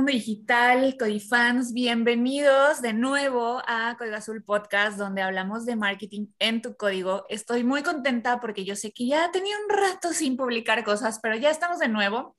Mundo digital, Codifans, bienvenidos de nuevo a Código Azul Podcast, donde hablamos de marketing en tu código. Estoy muy contenta porque yo sé que ya tenía un rato sin publicar cosas, pero ya estamos de nuevo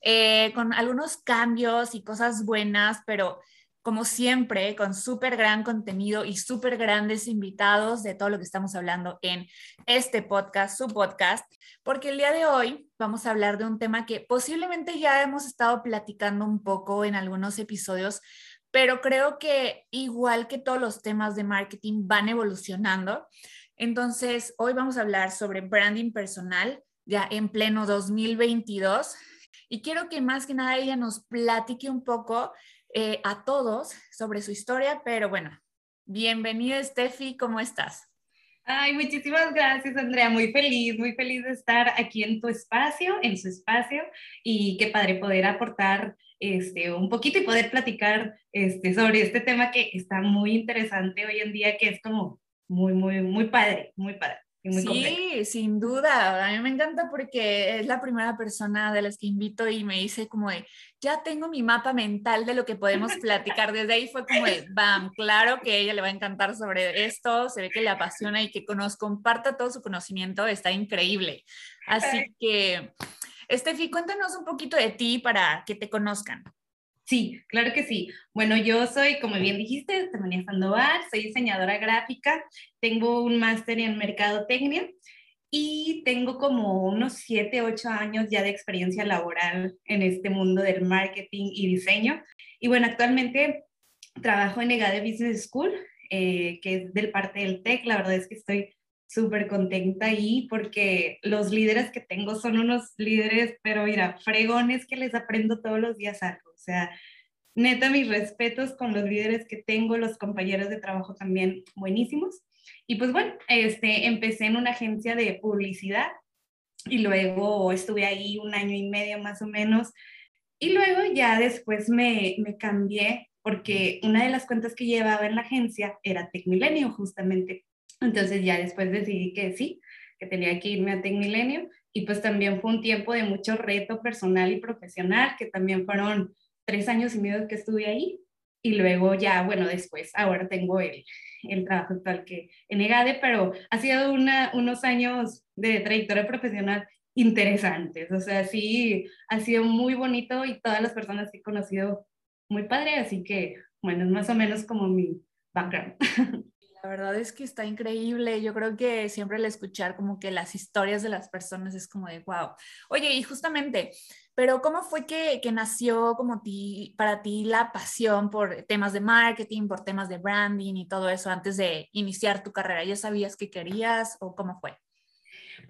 eh, con algunos cambios y cosas buenas, pero como siempre, con súper gran contenido y súper grandes invitados de todo lo que estamos hablando en este podcast, su podcast, porque el día de hoy vamos a hablar de un tema que posiblemente ya hemos estado platicando un poco en algunos episodios, pero creo que igual que todos los temas de marketing van evolucionando. Entonces, hoy vamos a hablar sobre branding personal ya en pleno 2022 y quiero que más que nada ella nos platique un poco eh, a todos sobre su historia, pero bueno, bienvenida Steffi, ¿cómo estás? Ay, muchísimas gracias, Andrea. Muy feliz, muy feliz de estar aquí en tu espacio, en su espacio, y qué padre poder aportar este, un poquito y poder platicar este, sobre este tema que está muy interesante hoy en día, que es como muy, muy, muy padre, muy padre sí, sin duda. A mí me encanta porque es la primera persona de las que invito y me dice como de, ya tengo mi mapa mental de lo que podemos platicar. Desde ahí fue como de, bam, claro que a ella le va a encantar sobre esto, se ve que le apasiona y que nos comparta todo su conocimiento, está increíble. Así que, Estefi, cuéntanos un poquito de ti para que te conozcan. Sí, claro que sí. Bueno, yo soy, como bien dijiste, Estefanía Sandoval, soy diseñadora gráfica, tengo un máster en mercadotecnia y tengo como unos 7, 8 años ya de experiencia laboral en este mundo del marketing y diseño. Y bueno, actualmente trabajo en EGADE Business School, eh, que es del parte del TEC. La verdad es que estoy súper contenta ahí porque los líderes que tengo son unos líderes, pero mira, fregones que les aprendo todos los días algo. O sea, neta, mis respetos con los líderes que tengo, los compañeros de trabajo también buenísimos. Y pues bueno, este, empecé en una agencia de publicidad y luego estuve ahí un año y medio más o menos. Y luego ya después me, me cambié porque una de las cuentas que llevaba en la agencia era Tecmilenio justamente entonces ya después decidí que sí, que tenía que irme a Tecmilenio y pues también fue un tiempo de mucho reto personal y profesional, que también fueron tres años y medio que estuve ahí y luego ya, bueno, después, ahora tengo el, el trabajo actual que en EGADE, pero ha sido una, unos años de trayectoria profesional interesantes, o sea, sí, ha sido muy bonito y todas las personas que he conocido muy padre, así que, bueno, es más o menos como mi background. La verdad es que está increíble. Yo creo que siempre el escuchar como que las historias de las personas es como de wow. Oye, y justamente, pero ¿cómo fue que, que nació como ti, para ti la pasión por temas de marketing, por temas de branding y todo eso antes de iniciar tu carrera? ¿Ya sabías que querías o cómo fue?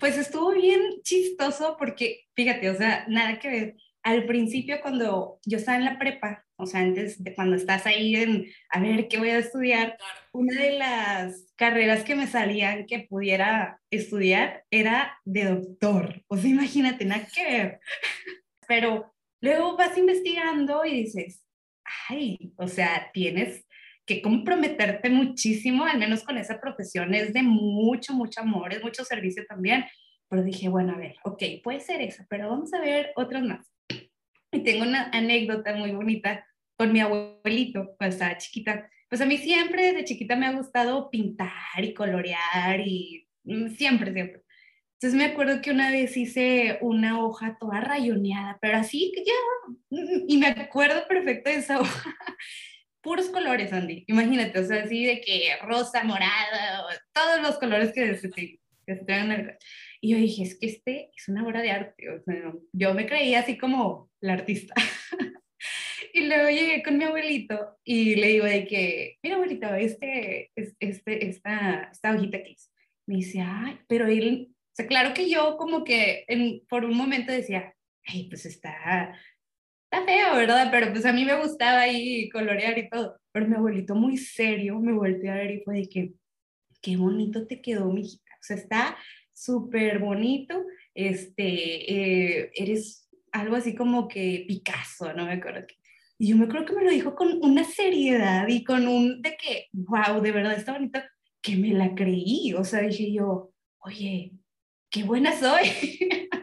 Pues estuvo bien chistoso porque, fíjate, o sea, nada que ver. Al principio, cuando yo estaba en la prepa, o sea, antes de cuando estás ahí en, a ver, ¿qué voy a estudiar? Una de las carreras que me salían que pudiera estudiar era de doctor. O sea, imagínate, nada que ver. Pero luego vas investigando y dices, ay, o sea, tienes que comprometerte muchísimo, al menos con esa profesión, es de mucho, mucho amor, es mucho servicio también. Pero dije, bueno, a ver, ok, puede ser eso, pero vamos a ver otras más. Y tengo una anécdota muy bonita con mi abuelito cuando estaba chiquita. Pues a mí siempre desde chiquita me ha gustado pintar y colorear y mm, siempre, siempre. Entonces me acuerdo que una vez hice una hoja toda rayoneada, pero así que ya, mm, y me acuerdo perfecto de esa hoja. Puros colores, Andy. Imagínate, o sea, así de que rosa, morada, todos los colores que se, que se el... Y yo dije, es que este es una obra de arte. O sea, yo me creía así como la artista. Y luego llegué con mi abuelito y le digo de que, mira abuelito, este, este, esta, esta hojita que es. Me dice, ay, pero él, o sea, claro que yo como que en, por un momento decía, ay, pues está, está feo, ¿verdad? Pero pues a mí me gustaba ahí colorear y todo. Pero mi abuelito muy serio me volteó a ver y fue de que, qué bonito te quedó, mijita. O sea, está súper bonito. Este, eh, eres algo así como que Picasso, no me acuerdo. Y yo me acuerdo que me lo dijo con una seriedad y con un de que, wow, de verdad está bonito, que me la creí. O sea, dije yo, oye, qué buena soy.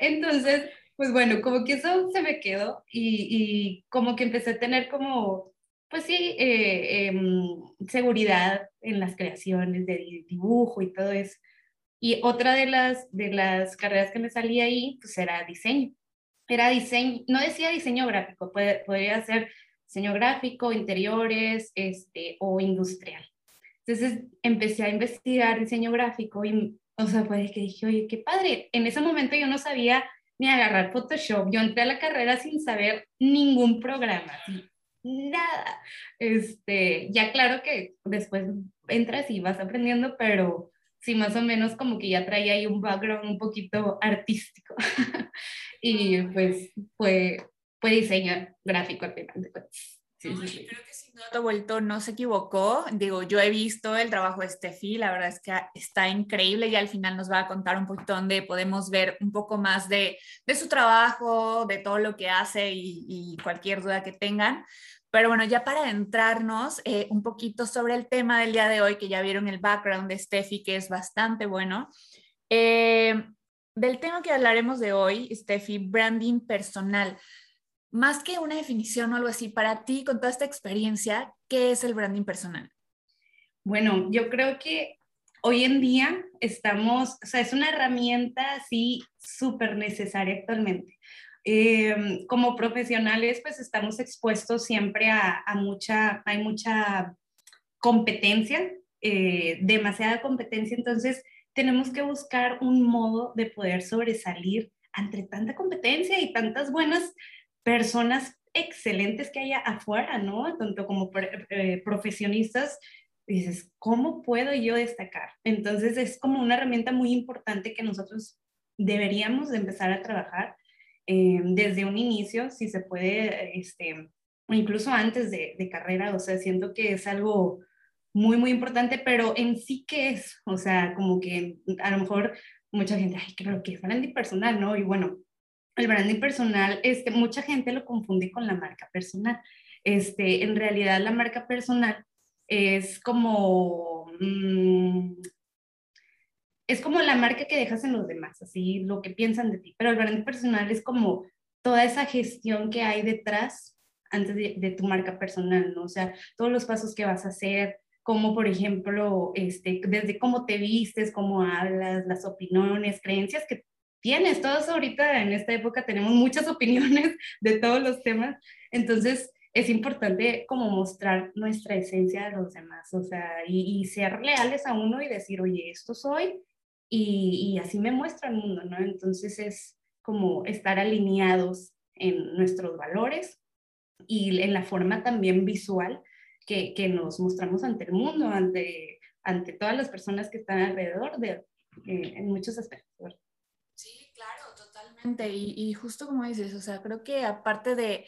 Entonces, pues bueno, como que eso se me quedó y, y como que empecé a tener como, pues sí, eh, em, seguridad en las creaciones de dibujo y todo eso. Y otra de las, de las carreras que me salía ahí, pues era diseño. Era diseño, no decía diseño gráfico, puede, podría ser diseño gráfico, interiores, este, o industrial. Entonces empecé a investigar diseño gráfico y, o sea, fue que dije, oye, qué padre. En ese momento yo no sabía ni agarrar Photoshop. Yo entré a la carrera sin saber ningún programa, nada. Este, ya claro que después entras y vas aprendiendo, pero sí, más o menos como que ya traía ahí un background un poquito artístico. y pues fue, fue diseño gráfico al final de cuentas. Sí, sí, Creo que si no, vuelto no se equivocó. Digo, yo he visto el trabajo de Steffi, la verdad es que está increíble y al final nos va a contar un poquito donde podemos ver un poco más de, de su trabajo, de todo lo que hace y, y, cualquier duda que tengan. Pero bueno, ya para adentrarnos eh, un poquito sobre el tema del día de hoy, que ya vieron el background de Steffi, que es bastante bueno. Eh, del tema que hablaremos de hoy, Steffi, branding personal más que una definición o algo así, para ti, con toda esta experiencia, ¿qué es el branding personal? Bueno, yo creo que hoy en día estamos, o sea, es una herramienta así súper necesaria actualmente. Eh, como profesionales, pues estamos expuestos siempre a, mucha, hay mucha competencia, eh, demasiada competencia, entonces tenemos que buscar un modo de poder sobresalir ante tanta competencia y tantas buenas personas excelentes que haya afuera, ¿no? Tanto como eh, profesionistas, dices, ¿cómo puedo yo destacar? Entonces es como una herramienta muy importante que nosotros deberíamos de empezar a trabajar eh, desde un inicio, si se puede, este, incluso antes de, de, carrera, o sea, siento que es algo muy, muy importante, pero en sí, ¿qué es? O sea, como que a lo mejor mucha gente, ay, creo que es branding personal, ¿no? Y bueno, el branding personal, este, mucha gente lo confunde con la marca personal. Este, en realidad la marca personal es como, mm, es como la marca que dejas en los demás, así lo que piensan de ti, pero el branding personal es como toda esa gestión que hay detrás antes de, de tu marca personal, ¿no? O sea, todos los pasos que vas a hacer, como por ejemplo, este, desde cómo te vistes, cómo hablas, las opiniones, creencias que tienes, todos ahorita en esta época tenemos muchas opiniones de todos los temas, entonces es importante como mostrar nuestra esencia a los demás, o sea, y, ser leales a uno y decir, oye, esto soy, y, y así me muestra el mundo, ¿no? Entonces es como estar alineados en nuestros valores y en la forma también visual que, que nos mostramos ante el mundo, ante, ante todas las personas que están alrededor de, eh, en muchos aspectos. Y, justo como dices, o sea, creo que aparte de,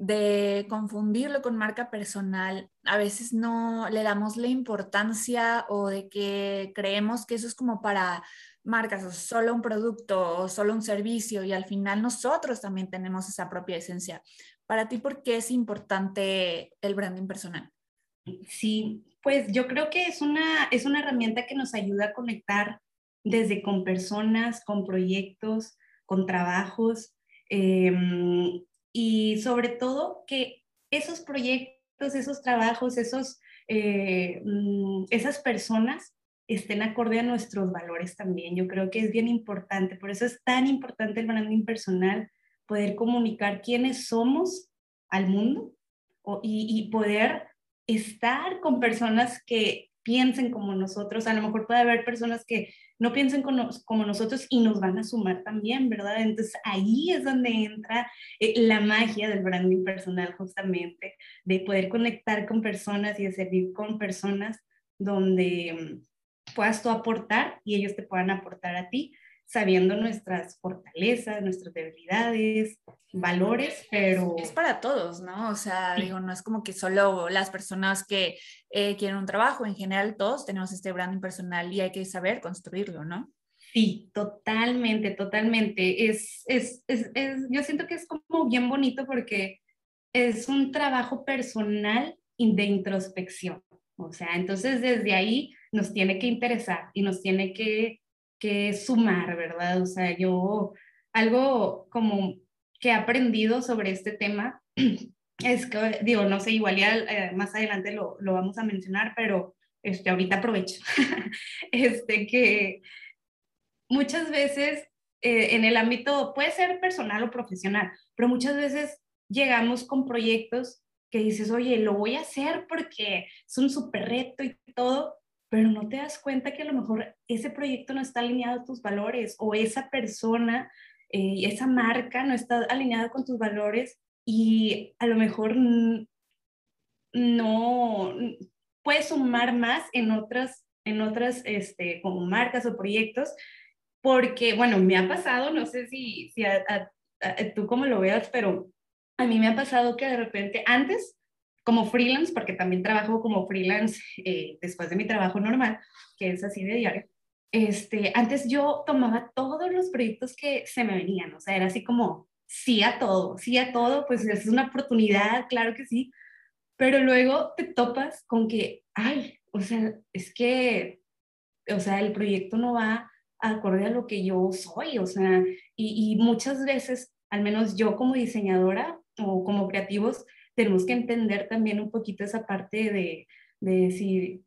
de confundirlo con marca personal, a veces no le damos la importancia o de que creemos que eso es como para marcas, o solo un producto o solo un servicio y al final nosotros también tenemos esa propia esencia. Para ti, ¿por qué es importante el branding personal? Sí, pues yo creo que es una, es una herramienta que nos ayuda a conectar desde con personas, con proyectos, con trabajos em, y sobre todo que esos proyectos, esos trabajos, esos, eh, mm, esas personas estén acorde a nuestros valores también. Yo creo que es bien importante, por eso es tan importante el branding personal, poder comunicar quiénes somos al mundo y, y poder estar con personas que piensen como nosotros. A lo mejor puede haber personas que no piensen como, nosotros y nos van a sumar también, ¿verdad? Entonces ahí es donde entra eh, la magia del branding personal justamente, de poder conectar con personas y de servir con personas donde mm, puedas tú aportar y ellos te puedan aportar a ti, sabiendo nuestras fortalezas, nuestras debilidades, valores, pero... Es para todos, ¿no? O sea, digo, no es como que solo las personas que eh, quieren un trabajo, en general todos tenemos este branding personal y hay que saber construirlo, ¿no? Sí, totalmente, totalmente. Es, es, es, es, yo siento que es como bien bonito porque es un trabajo personal de introspección. O sea, entonces desde ahí nos tiene que interesar y nos tiene que, que sumar, ¿verdad? O sea, yo algo como que he aprendido sobre este tema es que, digo, no sé, igual ya eh, más adelante lo, lo, vamos a mencionar, pero este, ahorita aprovecho, este, que muchas veces eh, en el ámbito, puede ser personal o profesional, pero muchas veces llegamos con proyectos que dices, oye, lo voy a hacer porque es un súper reto y todo, pero no te das cuenta que a lo mejor ese proyecto no está alineado a tus valores o esa persona eh, esa marca no está alineada con tus valores y a lo mejor no puedes sumar más en otras, en otras este, como marcas o proyectos, porque, bueno, me ha pasado, no sé si, si tú cómo lo veas, pero a mí me ha pasado que de repente antes, como freelance, porque también trabajo como freelance eh, después de mi trabajo normal, que es así de diario, este, antes yo tomaba todos los proyectos que se me venían, o sea, era así como, sí a todo, sí a todo, pues es una oportunidad, claro que sí, pero luego te topas con que, ay, o sea, es que, o sea, el proyecto no va acorde a lo que yo soy, o sea, y, y muchas veces, al menos yo como diseñadora o como creativos, tenemos que entender también un poquito esa parte de, de decir,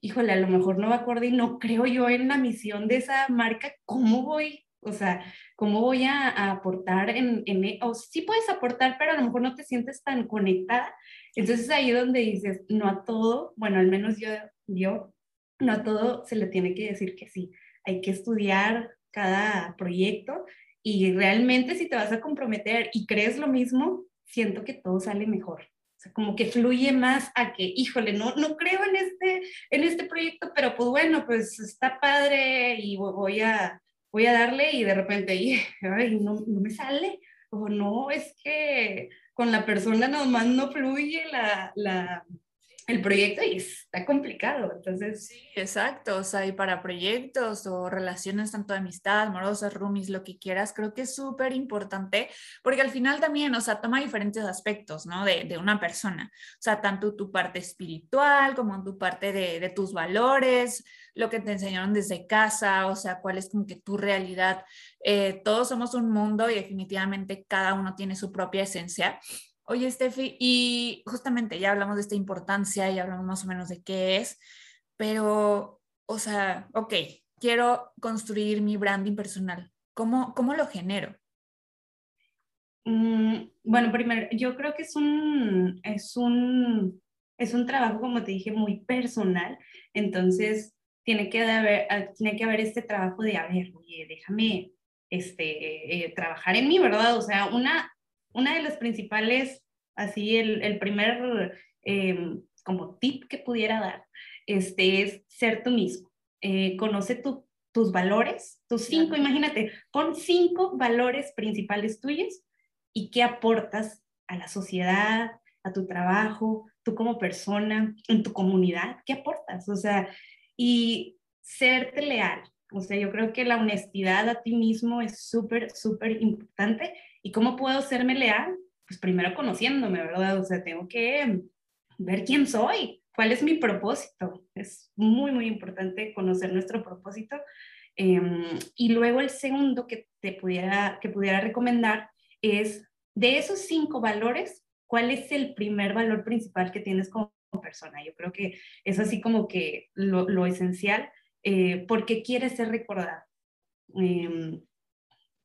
híjole, a lo mejor no va acorde y no creo yo en la misión de esa marca, ¿cómo voy? O sea, ¿cómo voy a, aportar en, en, e-? o sí puedes aportar, pero a lo mejor no te sientes tan conectada. Entonces ahí donde dices, no a todo, bueno, al menos yo, yo, no a todo se le tiene que decir que sí. Hay que estudiar cada proyecto y realmente si te vas a comprometer y crees lo mismo, siento que todo sale mejor. Como que fluye más a que, híjole, no, no creo en este, en este proyecto, pero pues bueno, pues está padre y voy a, voy a darle y de repente, ay, no, no me sale, o no, es que con la persona nomás no fluye la, la, el proyecto y está complicado. Entonces, sí, exacto. O sea, y para proyectos o relaciones tanto de amistad, amorosas, roomies, lo que quieras, creo que es súper importante porque al final también, o sea, toma diferentes aspectos, ¿no? De, de, una persona. O sea, tanto tu parte espiritual como tu parte de, de tus valores, lo que te enseñaron desde casa, o sea, cuál es como que tu realidad. Eh, todos somos un mundo y definitivamente cada uno tiene su propia esencia. Oye, Steffi, y justamente ya hablamos de esta importancia, y hablamos más o menos de qué es, pero, o sea, ok, quiero construir mi branding personal. ¿Cómo, cómo lo genero? Mm, bueno, primero, yo creo que es un, es un, es un trabajo, como te dije, muy personal. Entonces, tiene que haber, ah, tiene que haber este trabajo de, a ver, oye, déjame este, eh, trabajar en mí, ¿verdad? O sea, una, una de las principales, así el, el primer em, como tip que pudiera dar, este, es ser tú mismo. Eh, conoce tu, tus valores, tus cinco, imagínate, pon cinco valores principales tuyos y qué aportas a la sociedad, a tu trabajo, tú como persona, en tu comunidad, qué aportas, o sea, y serte leal. O sea, yo creo que la honestidad a ti mismo es súper, súper importante ¿Y cómo puedo serme leal? Pues primero conociéndome, ¿verdad? O sea, tengo que ver quién soy, cuál es mi propósito. Es muy, muy importante conocer nuestro propósito. Em, y luego el segundo que te pudiera, que pudiera recomendar es, de esos cinco valores, ¿cuál es el primer valor principal que tienes como persona? Yo creo que es así como que lo, lo esencial, eh, porque quieres ser recordado. Eh,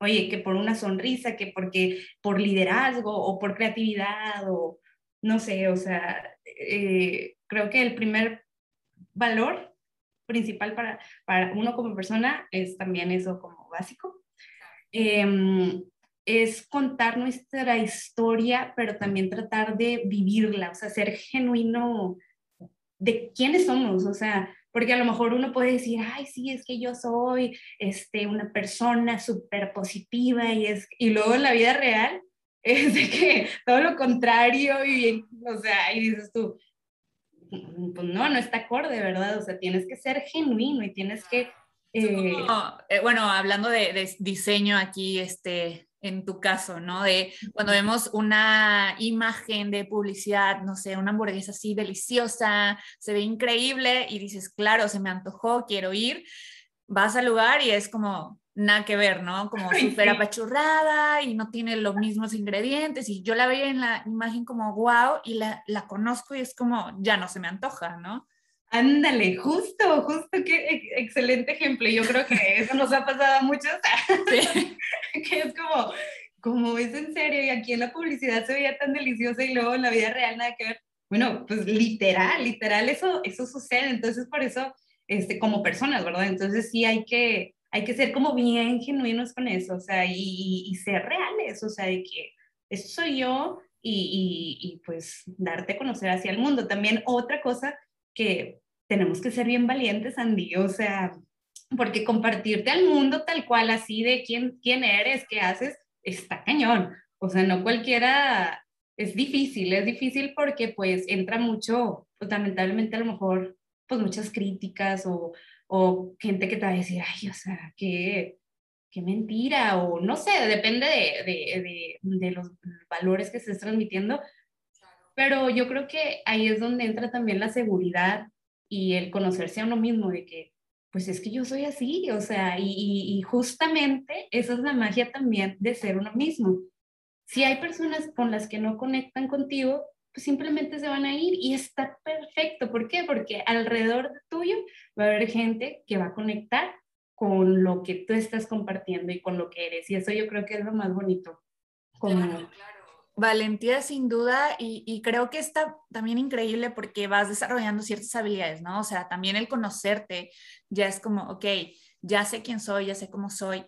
oye, que por una sonrisa, que porque por liderazgo o por creatividad o no sé, o sea, eh, creo que el primer valor principal para, para uno como persona es también eso como básico. Em, es contar nuestra historia, pero también tratar de vivirla, o sea, ser genuino de quiénes somos, o sea, porque a lo mejor uno puede decir, ay, sí, es que yo soy este, una persona súper positiva y, es, y luego en la vida real es de que todo lo contrario y, o sea, y dices tú, pues no, no está acorde, ¿verdad? O sea, tienes que ser genuino y tienes que... Eh, eh, bueno, hablando de, de, diseño aquí, este, en tu caso, ¿no? De cuando vemos una imagen de publicidad, no sé, una hamburguesa así deliciosa, se ve increíble y dices, claro, se me antojó, quiero ir, vas al lugar y es como, nada que ver, ¿no? Como súper apachurrada y no tiene los mismos ingredientes y yo la veía en la imagen como wow y la, la conozco y es como ya no se me antoja, ¿no? Ándale, justo, justo, qué excelente ejemplo. Yo creo que eso nos ha pasado a muchos, sí. que es como, como es en serio y aquí en la publicidad se veía tan deliciosa y luego en la vida real nada que ver. Bueno, pues literal, literal, eso, eso sucede. Entonces, por eso, este, como personas, ¿verdad? Entonces sí hay que, hay que ser como bien genuinos con eso, o sea, y, y, ser reales, o sea, de que eso soy yo y, y, pues darte a conocer hacia el mundo. También otra cosa que tenemos que ser bien valientes, Andy, o sea, porque compartirte al mundo tal cual, así de quién, quién eres, qué haces, está cañón. O sea, no cualquiera, es difícil, es difícil porque pues entra mucho, pues lamentablemente a lo mejor, pues muchas críticas o, o gente que te va a decir, ay, o sea, qué, qué mentira, o no sé, depende de, de, de, de los valores que estés transmitiendo, pero yo creo que ahí es donde entra también la seguridad y el conocerse a uno mismo de que, pues es que yo soy así, o sea, y, y justamente esa es la magia también de ser uno mismo. Si hay personas con las que no conectan contigo, pues simplemente se van a ir y está perfecto. ¿Por qué? Porque alrededor tuyo va a haber gente que va a conectar con lo que tú estás compartiendo y con lo que eres. Y eso yo creo que es lo más bonito. Como... Valentía sin duda y, creo que está también increíble porque vas desarrollando ciertas habilidades, ¿no? O sea, también el conocerte ya es como, ok, ya sé quién soy, ya sé cómo soy.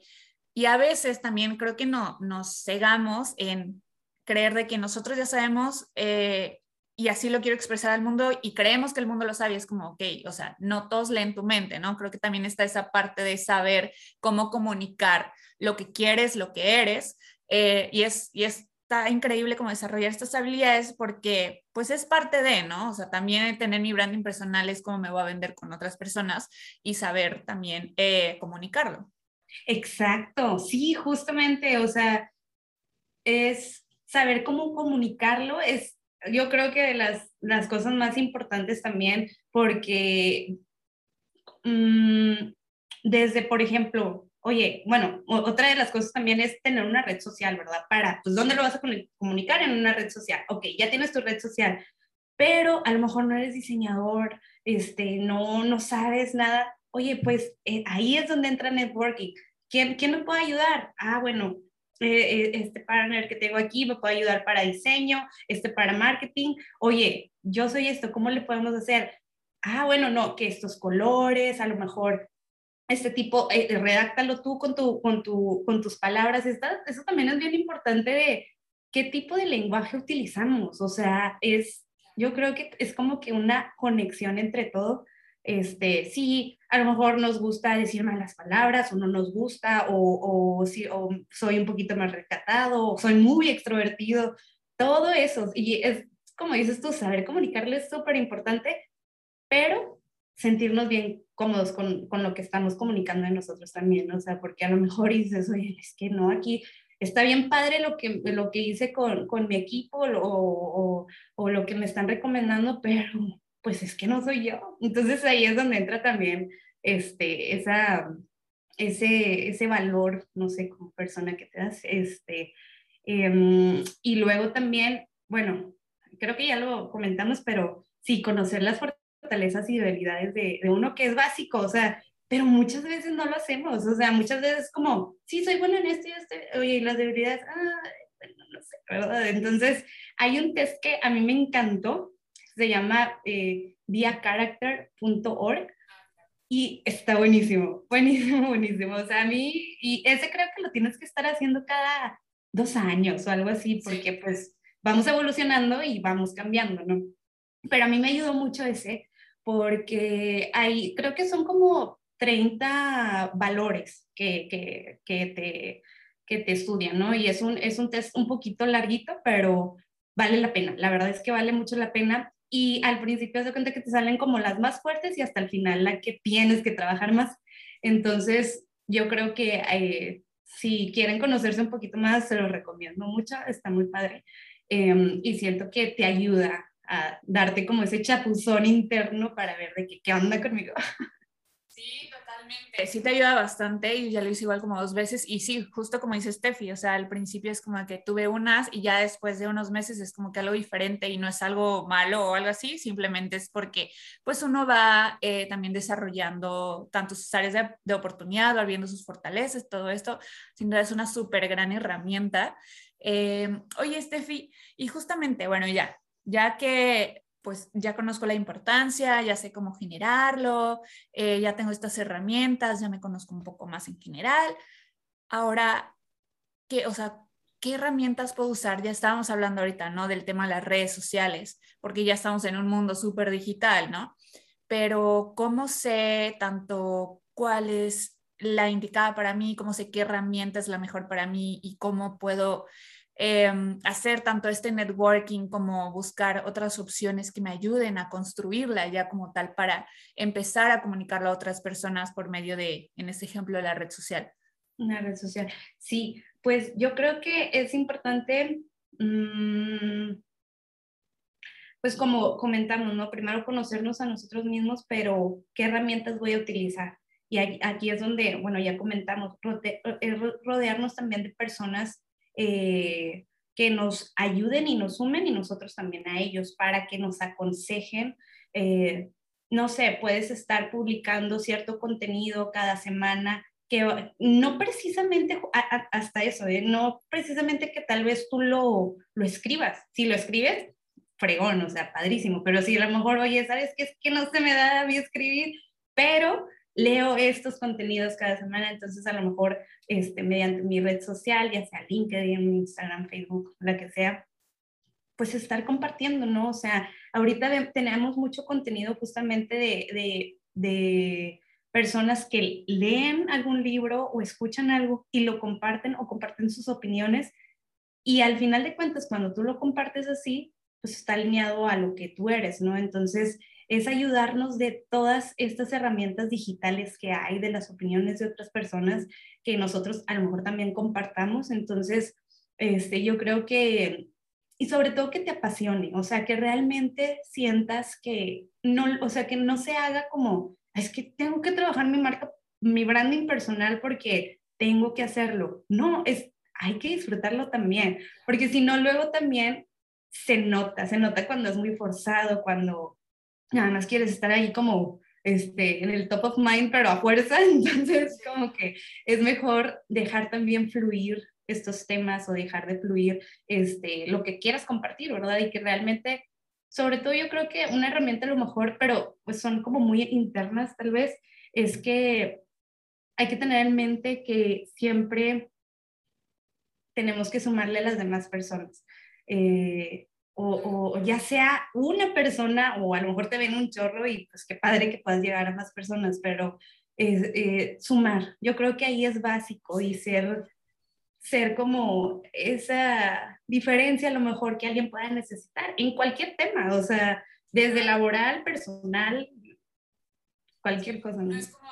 Y a veces también creo que no, nos cegamos en creer de que nosotros ya sabemos eh, y así lo quiero expresar al mundo y creemos que el mundo lo sabe, es como, ok, o sea, no todos leen tu mente, ¿no? Creo que también está esa parte de saber cómo comunicar lo que quieres, lo que eres, eh, y, es, y está increíble como desarrollar estas habilidades porque pues es parte de, ¿no? O sea, también tener mi branding personal es como me voy a vender con otras personas y saber también eh, comunicarlo. Exacto, sí, justamente, o sea, es saber cómo comunicarlo es, yo creo que de las, las cosas más importantes también, porque mmm, desde, por ejemplo, oye, bueno, otra de las cosas también es tener una red social, ¿verdad? Para, pues, ¿dónde lo vas a comunicar? En una red social. Ok, ya tienes tu red social, pero a lo mejor no eres diseñador, este, no, no sabes nada. Oye, pues eh, ahí es donde entra networking. ¿Quién, ¿Quién me puede ayudar? Ah, bueno, eh, eh, este partner que tengo aquí me puede ayudar para diseño, este para marketing. Oye, yo soy esto, ¿cómo le podemos hacer? Ah, bueno, no, que estos colores, a lo mejor este tipo, eh, redáctalo tú con, tu, con, tu, con tus palabras. Esta, eso también es bien importante de qué tipo de lenguaje utilizamos. O sea, es, yo creo que es como que una conexión entre todo este, sí, a lo mejor nos gusta decir malas palabras o no nos gusta, o, o, si, o soy un poquito más recatado, o soy muy extrovertido, todo eso. Y es como dices tú, saber comunicarle es súper importante, pero sentirnos bien cómodos con, con, lo que estamos comunicando de nosotros también, o sea, porque a lo mejor dices, oye, es que no, aquí está bien padre lo que, lo que hice con, con mi equipo o, o, lo que me están recomendando, pero pues es que no soy yo. Entonces ahí es donde entra también este, esa, ese, ese valor, no sé, como persona que te das. Este, em, y luego también, bueno, creo que ya lo comentamos, pero sí, conocer las fortalezas y debilidades de, de uno, que es básico, o sea, pero muchas veces no lo hacemos, o sea, muchas veces como, sí, soy bueno en esto y esto, oye, y las debilidades, ah, bueno, no sé, ¿verdad? Entonces, hay un test que a mí me encantó, se llama eh, viacharacter.org y está buenísimo, buenísimo, buenísimo. O sea, a mí, y ese creo que lo tienes que estar haciendo cada dos años o algo así, porque pues vamos evolucionando y vamos cambiando, ¿no? Pero a mí me ayudó mucho ese, porque hay, creo que son como 30 valores que, que, que te que te estudian, ¿no? Y es un, es un test un poquito larguito, pero vale la pena. La verdad es que vale mucho la pena. Y al principio se cuenta que te salen como las más fuertes y hasta el final la que tienes que trabajar más. Entonces, yo creo que eh, si quieren conocerse un poquito más, se lo recomiendo mucho, está muy padre. Em, y siento que te ayuda a darte como ese chapuzón interno para ver de qué, qué onda conmigo. Sí, totalmente. Sí te ayuda bastante y ya lo hice igual como dos veces y sí, justo como dice Steffi, o sea, al principio es como que tuve unas y ya después de unos meses es como que algo diferente y no es algo malo o algo así, simplemente es porque pues uno va eh, también desarrollando tanto sus áreas de, de oportunidad, va viendo sus fortalezas, todo esto, sin duda es una súper gran herramienta. Eh, oye, Steffi, y justamente, bueno, ya, ya que pues ya conozco la importancia, ya sé cómo generarlo, eh, ya tengo estas herramientas, ya me conozco un poco más en general. Ahora, ¿qué, o sea, ¿qué herramientas puedo usar? Ya estábamos hablando ahorita, ¿no? Del tema de las redes sociales, porque ya estamos en un mundo súper digital, ¿no? Pero ¿cómo sé tanto cuál es la indicada para mí, cómo sé qué herramienta es la mejor para mí y cómo puedo Em, hacer tanto este networking como buscar otras opciones que me ayuden a construirla ya como tal para empezar a comunicarlo a otras personas por medio de, en este ejemplo, la red social. Una red social. Sí, pues yo creo que es importante, mm, pues como comentamos, ¿no? Primero conocernos a nosotros mismos, pero ¿qué herramientas voy a utilizar? Y aquí es donde, bueno, ya comentamos, rodearnos también de personas eh, que nos ayuden y nos sumen y nosotros también a ellos para que nos aconsejen. Eh, no sé, puedes estar publicando cierto contenido cada semana que no precisamente, hasta eso, ¿eh? no precisamente que tal vez tú lo, lo escribas. Si lo escribes, fregón, o sea, padrísimo, pero si a lo mejor, oye, ¿sabes qué? Es que no se me da a mí escribir, pero leo estos contenidos cada semana, entonces a lo mejor este, mediante mi red social, ya sea LinkedIn, Instagram, Facebook, la que sea, pues estar compartiendo, ¿no? O sea, ahorita tenemos mucho contenido justamente de, de, de personas que leen algún libro o escuchan algo y lo comparten o comparten sus opiniones y al final de cuentas, cuando tú lo compartes así, pues está alineado a lo que tú eres, ¿no? Entonces, es ayudarnos de todas estas herramientas digitales que hay, de las opiniones de otras personas que nosotros a lo mejor también compartamos. Entonces, este, yo creo que, y sobre todo que te apasione, o sea, que realmente sientas que no, o sea, que no se haga como, es que tengo que trabajar mi marca, mi branding personal porque tengo que hacerlo. No, es, hay que disfrutarlo también, porque si no, luego también se nota, se nota cuando es muy forzado, cuando nada más quieres estar ahí como este, en el top of mind, pero a fuerza, entonces como que es mejor dejar también fluir estos temas o dejar de fluir este, lo que quieras compartir, ¿verdad? Y que realmente, sobre todo yo creo que una herramienta a lo mejor, pero pues son como muy internas tal vez, es que hay que tener en mente que siempre tenemos que sumarle a las demás personas. Eh, o, ya sea una persona o a lo mejor te ven un chorro y pues qué padre que puedas llegar a más personas, pero eh, sumar, yo creo que ahí es básico y ser, ser como esa diferencia a lo mejor que alguien pueda necesitar en cualquier tema, o sea, desde laboral, personal, cualquier cosa. ¿no? es como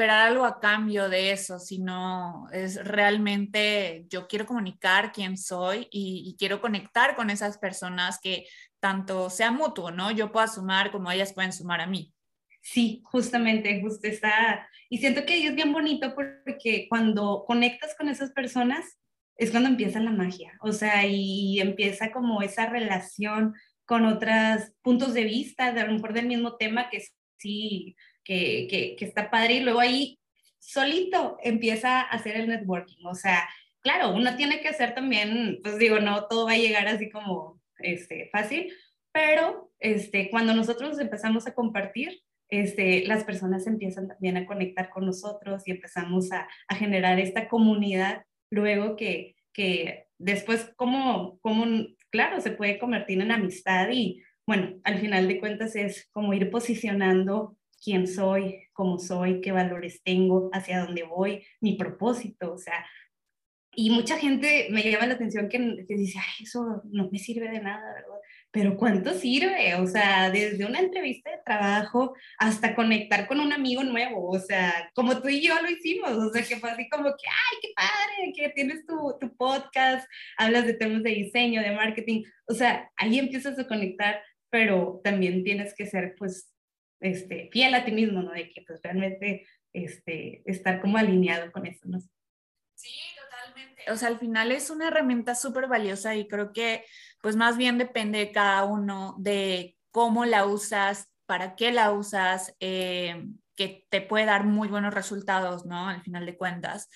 esperar algo a cambio de eso, sino es realmente yo quiero comunicar quién soy y, quiero conectar con esas personas que tanto sea mutuo, ¿no? Yo puedo sumar como ellas pueden sumar a mí. Sí, justamente, justo está. Y siento que es bien bonito porque cuando conectas con esas personas es cuando empieza la magia, o sea, y empieza como esa relación con otros puntos de vista, de a lo mejor del mismo tema que sí que, está padre y luego ahí solito empieza a hacer el networking. O sea, claro, uno tiene que hacer también, pues digo, no todo va a llegar así como este, fácil, pero este, cuando nosotros empezamos a compartir, este, las personas empiezan también a conectar con nosotros y empezamos a, a generar esta comunidad luego que, que después como, como, claro, se puede convertir en amistad y bueno, al final de cuentas es como ir posicionando quién soy, cómo soy, qué valores tengo, hacia dónde voy, mi propósito, o sea, y mucha gente me llama la atención que, que dice, ay, eso no me sirve de nada, ¿verdad? pero ¿cuánto sirve? O sea, desde una entrevista de trabajo hasta conectar con un amigo nuevo, o sea, como tú y yo lo hicimos, o sea, que fue así como que, ay, qué padre, que tienes tu, tu podcast, hablas de temas de diseño, de marketing, o sea, ahí empiezas a conectar, pero también tienes que ser, pues, este, fiel a ti mismo, ¿no? De que, pues, realmente, este, estar como alineado con eso, ¿no? Sí, totalmente. O sea, al final es una herramienta súper valiosa y creo que pues más bien depende de cada uno de cómo la usas, para qué la usas, eh, que te puede dar muy buenos resultados, ¿no? Al final de cuentas.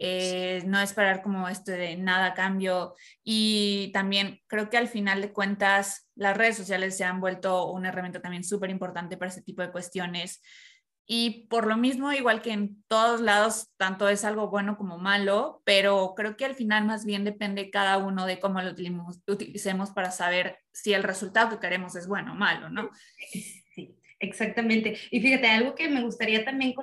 Eh, no esperar como este de nada cambio y también creo que al final de cuentas las redes sociales se han vuelto una herramienta también súper importante para este tipo de cuestiones y por lo mismo, igual que en todos lados, tanto es algo bueno como malo, pero creo que al final más bien depende cada uno de cómo lo utilicemos para saber si el resultado que queremos es bueno o malo, ¿no? Sí, exactamente. Y fíjate, algo que me gustaría también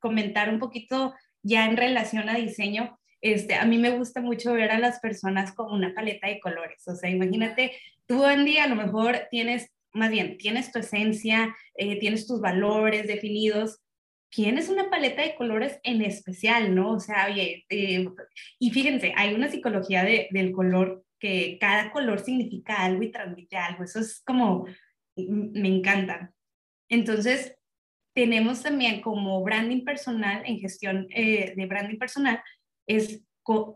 comentar un poquito ya en relación a diseño, este, a mí me gusta mucho ver a las personas con una paleta de colores. O sea, imagínate, tú, Andy, a lo mejor tienes más bien, tienes tu esencia, eh, tienes tus valores definidos, tienes una paleta de colores en especial, ¿no? O sea, oye, eh, y fíjense, hay una psicología del color que cada color significa algo y transmite algo, eso es como, me encanta. Entonces, tenemos también como branding personal, en gestión eh, de branding personal, es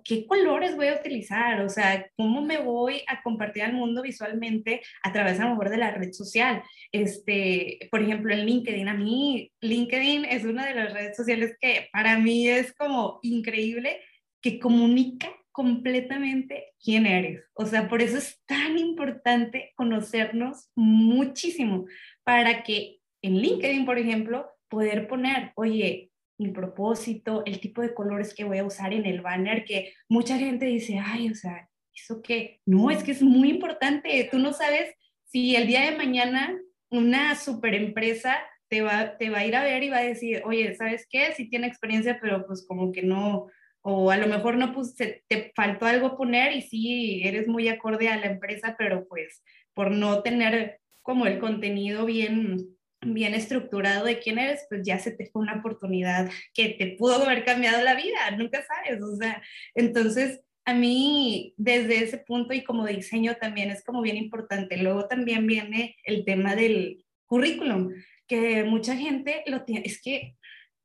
qué colores voy a utilizar, o sea, cómo me voy a compartir al mundo visualmente a través a lo mejor de la red social. Este, por ejemplo, en LinkedIn, a mí LinkedIn es una de las redes sociales que para mí es como increíble, que comunica completamente quién eres. O sea, por eso es tan importante conocernos muchísimo, para que en LinkedIn, por ejemplo, poder poner, oye, mi propósito, el tipo de colores que voy a usar en el banner, que mucha gente dice, ay, o sea, ¿eso qué? No, es que es muy importante. Tú no sabes si el día de mañana una super empresa te va, te va a ir a ver y va a decir, oye, ¿sabes qué? Sí tiene experiencia, pero pues como que no, o a lo mejor no pues te faltó algo poner y sí eres muy acorde a la empresa, pero pues por no tener como el contenido bien bien estructurado de quién eres, pues ya se te fue una oportunidad que te pudo haber cambiado la vida, nunca sabes, o sea, entonces a mí desde ese punto y como diseño también es como bien importante. Luego también viene el tema del currículum, que mucha gente lo tiene, es que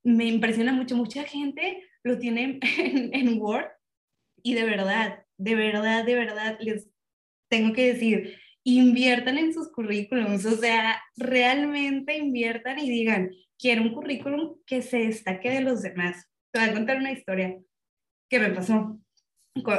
me impresiona mucho, mucha gente lo tiene en, en Word y de verdad, de verdad, de verdad, les tengo que decir, inviertan en sus currículums, o sea, realmente inviertan y digan, quiero un currículum que se destaque de los demás. Te voy a contar una historia que me pasó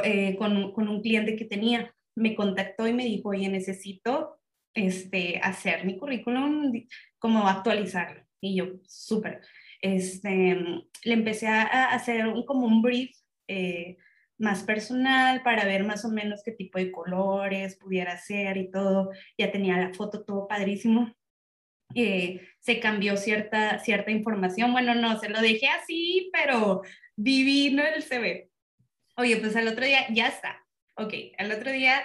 eh, con, con, un cliente que tenía. Me contactó y me dijo, oye, necesito este, hacer mi currículum, como actualizarlo. Y yo, súper. Este, le empecé a, hacer un, como un brief eh, más personal para ver más o menos qué tipo de colores pudiera ser y todo. Ya tenía la foto todo padrísimo. Eh, se cambió cierta, cierta información. Bueno, no, se lo dejé así, pero divino el CV. Oye, pues al otro día ya está. Ok, al otro día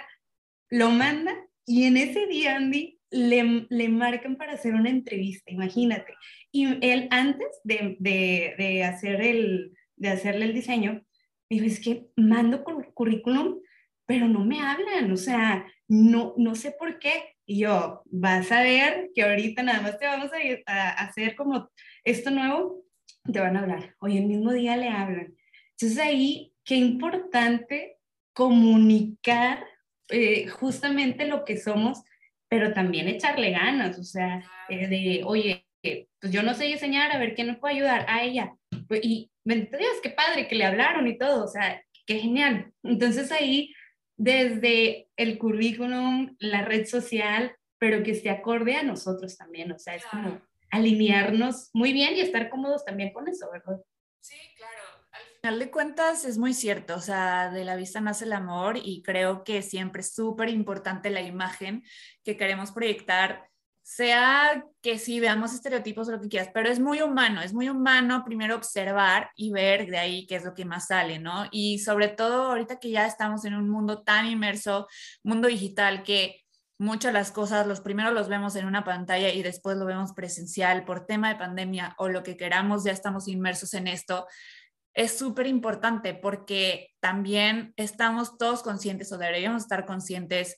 lo manda y en ese día, Andy, le, le marcan para hacer una entrevista, imagínate. Y él antes de, de, de hacer el, de hacerle el diseño, dijo, es que mando currículum, pero no me hablan, o sea, no, no sé por qué. Y yo, vas a ver que ahorita nada más te vamos a, hacer como esto nuevo, te van a hablar. Hoy el mismo día le hablan. Entonces ahí, qué importante comunicar eh, justamente lo que somos, pero también echarle ganas, o sea, eh, de, oye, pues yo no sé diseñar, a ver quién me puede ayudar, a ella. Y bendito Dios, qué padre que le hablaron y todo, o sea, qué genial. Entonces ahí, desde el currículum, la red social, pero que esté acorde a nosotros también, o sea, es como alinearnos muy bien y estar cómodos también con eso, ¿verdad? Sí, claro. Al final de cuentas es muy cierto, o sea, de la vista nace el amor y creo que siempre es súper importante la imagen que queremos proyectar sea que sí veamos estereotipos o lo que quieras, pero es muy humano, es muy humano primero observar y ver de ahí qué es lo que más sale, ¿no? Y sobre todo ahorita que ya estamos en un mundo tan inmerso, mundo digital, que muchas las cosas, los primeros los vemos en una pantalla y después lo vemos presencial por tema de pandemia o lo que queramos, ya estamos inmersos en esto. Es súper importante porque también estamos todos conscientes o deberíamos estar conscientes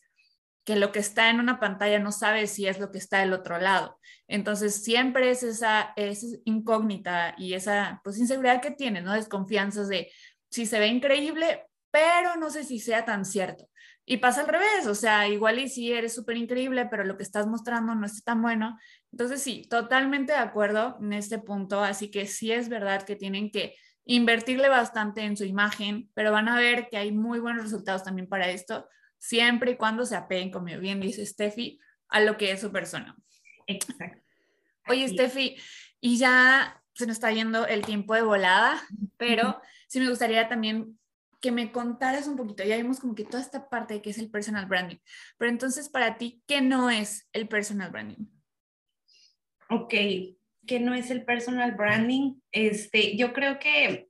que lo que está en una pantalla no sabe si es lo que está del otro lado. Entonces siempre es esa, esa incógnita y esa pues inseguridad que tiene, ¿no? Desconfianzas de si se ve increíble, pero no sé si sea tan cierto. Y pasa al revés, o sea, igual y si eres súper increíble, pero lo que estás mostrando no está tan bueno. Entonces sí, totalmente de acuerdo en este punto, así que sí es verdad que tienen que invertirle bastante en su imagen, pero van a ver que hay muy buenos resultados también para esto, siempre y cuando se apeguen, como bien dice Steffi, a lo que es su persona. Exacto. Oye, Steffi, y ya se nos está yendo el tiempo de volada, pero sí me gustaría también que me contaras un poquito, ya vimos como que toda esta parte de que es el personal branding, pero entonces para ti, ¿qué no es el personal branding? Ok, ¿qué no es el personal branding? Este, yo creo que,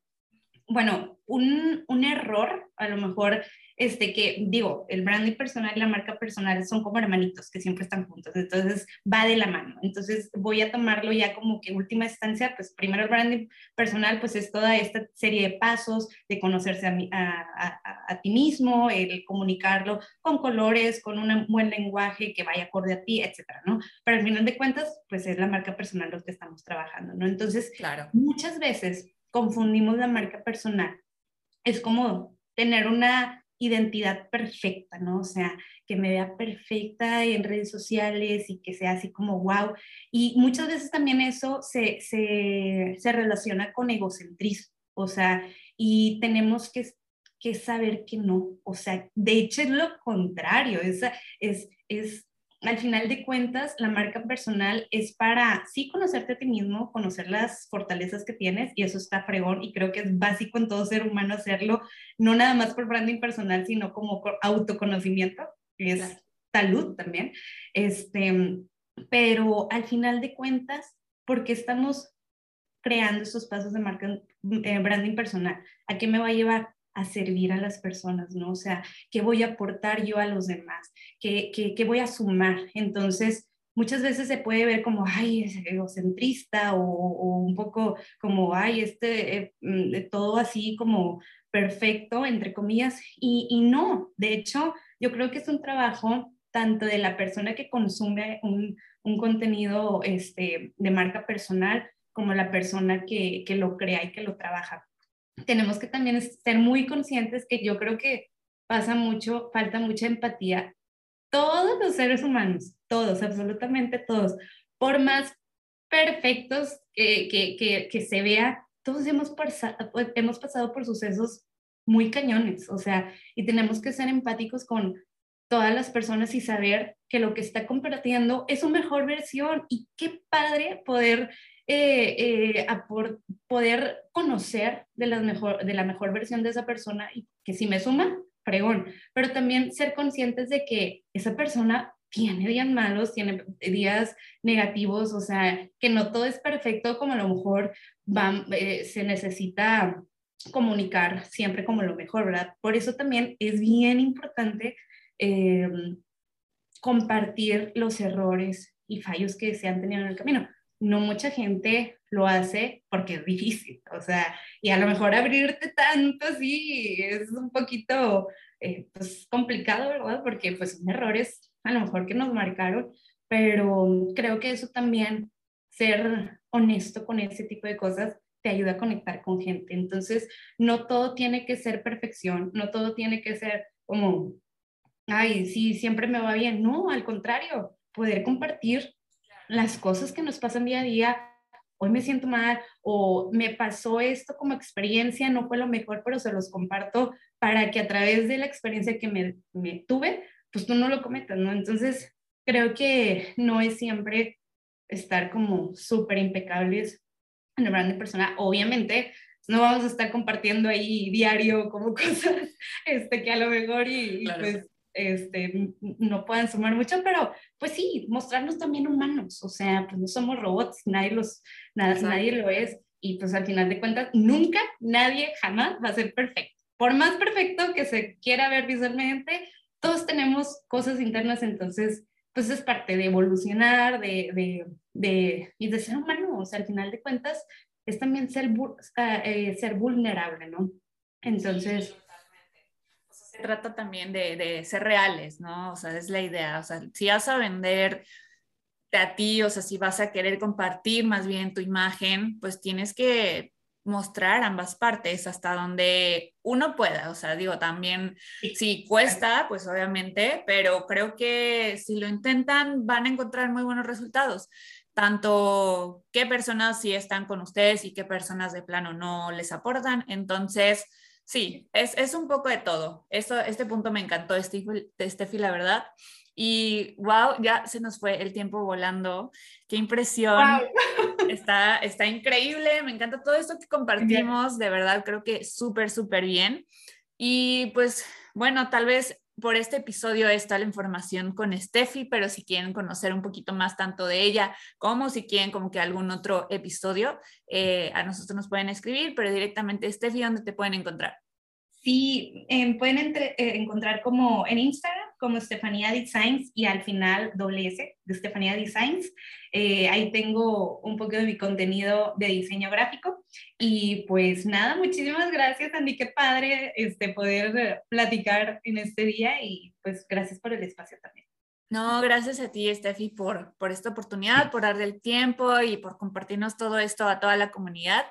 bueno, un, un error a lo mejor este, que digo, el branding personal y la marca personal son como hermanitos que siempre están juntos, entonces va de la mano. Entonces voy a tomarlo ya como que última instancia, pues primero el branding personal, pues es toda esta serie de pasos de conocerse a, a, ti mismo, el comunicarlo con colores, con un buen lenguaje que vaya acorde a ti, etcétera, ¿no? Pero al final de cuentas, pues es la marca personal lo que estamos trabajando, ¿no? Entonces, claro. muchas veces confundimos la marca personal. Es como tener una identidad perfecta, ¿no? O sea, que me vea perfecta en redes sociales y que sea así como wow. Y muchas veces también eso se, se, se relaciona con egocentrismo, o sea, y tenemos que, que, saber que no, o sea, de hecho es lo contrario, es, es, es al final de cuentas, la marca personal es para sí conocerte a ti mismo, conocer las fortalezas que tienes y eso está fregón y creo que es básico en todo ser humano hacerlo, no nada más por branding personal, sino como autoconocimiento, que es salud también. Este, pero al final de cuentas, ¿por qué estamos creando esos pasos de marca, eh, branding personal? ¿A qué me va a llevar? A servir a las personas, ¿no? O sea, ¿qué voy a aportar yo a los demás? ¿Qué, qué, qué voy a sumar? Entonces, muchas veces se puede ver como, ay, es egocentrista o, un poco como, ay, este, eh, mm, todo así como perfecto, entre comillas, y, y, no, de hecho, yo creo que es un trabajo tanto de la persona que consume un, un contenido este, de marca personal como la persona que, que lo crea y que lo trabaja tenemos que también ser muy conscientes que yo creo que pasa mucho, falta mucha empatía. Todos los seres humanos, todos, absolutamente todos, por más perfectos que, que, que, se vea, todos hemos, hemos pasado por sucesos muy cañones, o sea, y tenemos que ser empáticos con todas las personas y saber que lo que está compartiendo es su mejor versión y qué padre poder eh, eh, a por poder conocer de la, mejor, de la mejor versión de esa persona y que si me suma, fregón, pero también ser conscientes de que esa persona tiene días malos, tiene días negativos, o sea, que no todo es perfecto, como a lo mejor eh, se necesita comunicar siempre como lo mejor, ¿verdad? Por eso también es bien importante compartir los errores y fallos que se han tenido en el camino no mucha gente lo hace porque es difícil, o sea, y a lo mejor abrirte tanto así es un poquito eh, pues, complicado, ¿verdad? Porque pues son errores a lo mejor que nos marcaron, pero creo que eso también, ser honesto con ese tipo de cosas, te ayuda a conectar con gente. Entonces, no todo tiene que ser perfección, no todo tiene que ser como, ay, sí, siempre me va bien. No, al contrario, poder compartir las cosas que nos pasan día a día, hoy me siento mal o me pasó esto como experiencia, no fue lo mejor, pero se los comparto para que a través de la experiencia que me, me tuve, pues tú no lo cometas, ¿no? Entonces, creo que no es siempre estar como súper impecables en el branding personal. Obviamente, no vamos a estar compartiendo ahí diario como cosas este, que a lo mejor y, pues este, no puedan sumar mucho, pero pues sí, mostrarnos también humanos, o sea, pues no somos robots, nadie, los, nada, nadie lo es, y pues al final de cuentas, nunca, nadie, jamás va a ser perfecto. Por más perfecto que se quiera ver visualmente, todos tenemos cosas internas, entonces, pues es parte de evolucionar, de, de, de, y de ser humano, o sea, al final de cuentas, es también ser, eh, ser vulnerable, ¿no? Entonces... se trata también de, de, ser reales, ¿no? O sea, es la idea. O sea, si vas a vender a ti, o sea, si vas a querer compartir más bien tu imagen, pues tienes que mostrar ambas partes hasta donde uno pueda. O sea, digo, también si cuesta, pues obviamente, pero creo que si lo intentan van a encontrar muy buenos resultados. Tanto qué personas sí están con ustedes y qué personas de plano no les aportan. Entonces, sí, es, es un poco de todo. Esto, este punto me encantó, Steffi, la verdad. Y wow, ya se nos fue el tiempo volando. Qué impresión. Está, está increíble. Me encanta todo esto que compartimos. De verdad, creo que súper, súper bien. Y pues bueno, tal vez por este episodio está la información con Steffi, pero si quieren conocer un poquito más tanto de ella como si quieren como que algún otro episodio, eh, a nosotros nos pueden escribir, pero directamente Steffi, ¿dónde te pueden encontrar? Sí, em, pueden eh, encontrar como en Instagram como Estefanía Designs y al final doble S de Estefanía Designs. Eh, ahí tengo un poco de mi contenido de diseño gráfico. Y pues nada, muchísimas gracias, Andy. Qué padre este, poder platicar en este día y pues gracias por el espacio también. No, gracias a ti, Steffi, por, por esta oportunidad, por darle el tiempo y por compartirnos todo esto a toda la comunidad.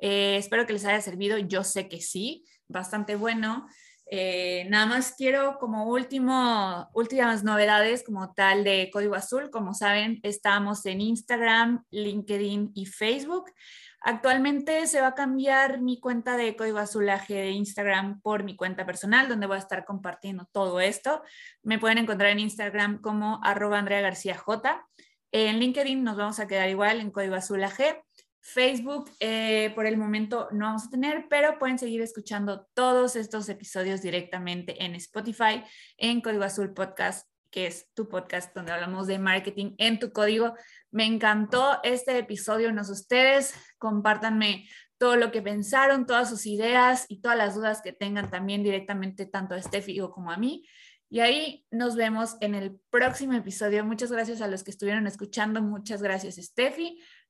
Eh, espero que les haya servido. Yo sé que sí bastante bueno. Eh, nada más quiero como último, últimas novedades como tal de Código Azul. Como saben, estamos en Instagram, LinkedIn y Facebook. Actualmente se va a cambiar mi cuenta de Código Azulaje de Instagram por mi cuenta personal, donde voy a estar compartiendo todo esto. Me pueden encontrar en Instagram como arroba Andrea García J. En LinkedIn nos vamos a quedar igual en Código Azulaje. Facebook eh, por el momento no vamos a tener, pero pueden seguir escuchando todos estos episodios directamente en Spotify, en Código Azul Podcast, que es tu podcast donde hablamos de marketing en tu código. Me encantó este episodio, no sé ustedes, compártanme todo lo que pensaron, todas sus ideas y todas las dudas que tengan también directamente tanto a Steffi como a mí. Y ahí nos vemos en el próximo episodio. Muchas gracias a los que estuvieron escuchando. Muchas gracias, Steffi.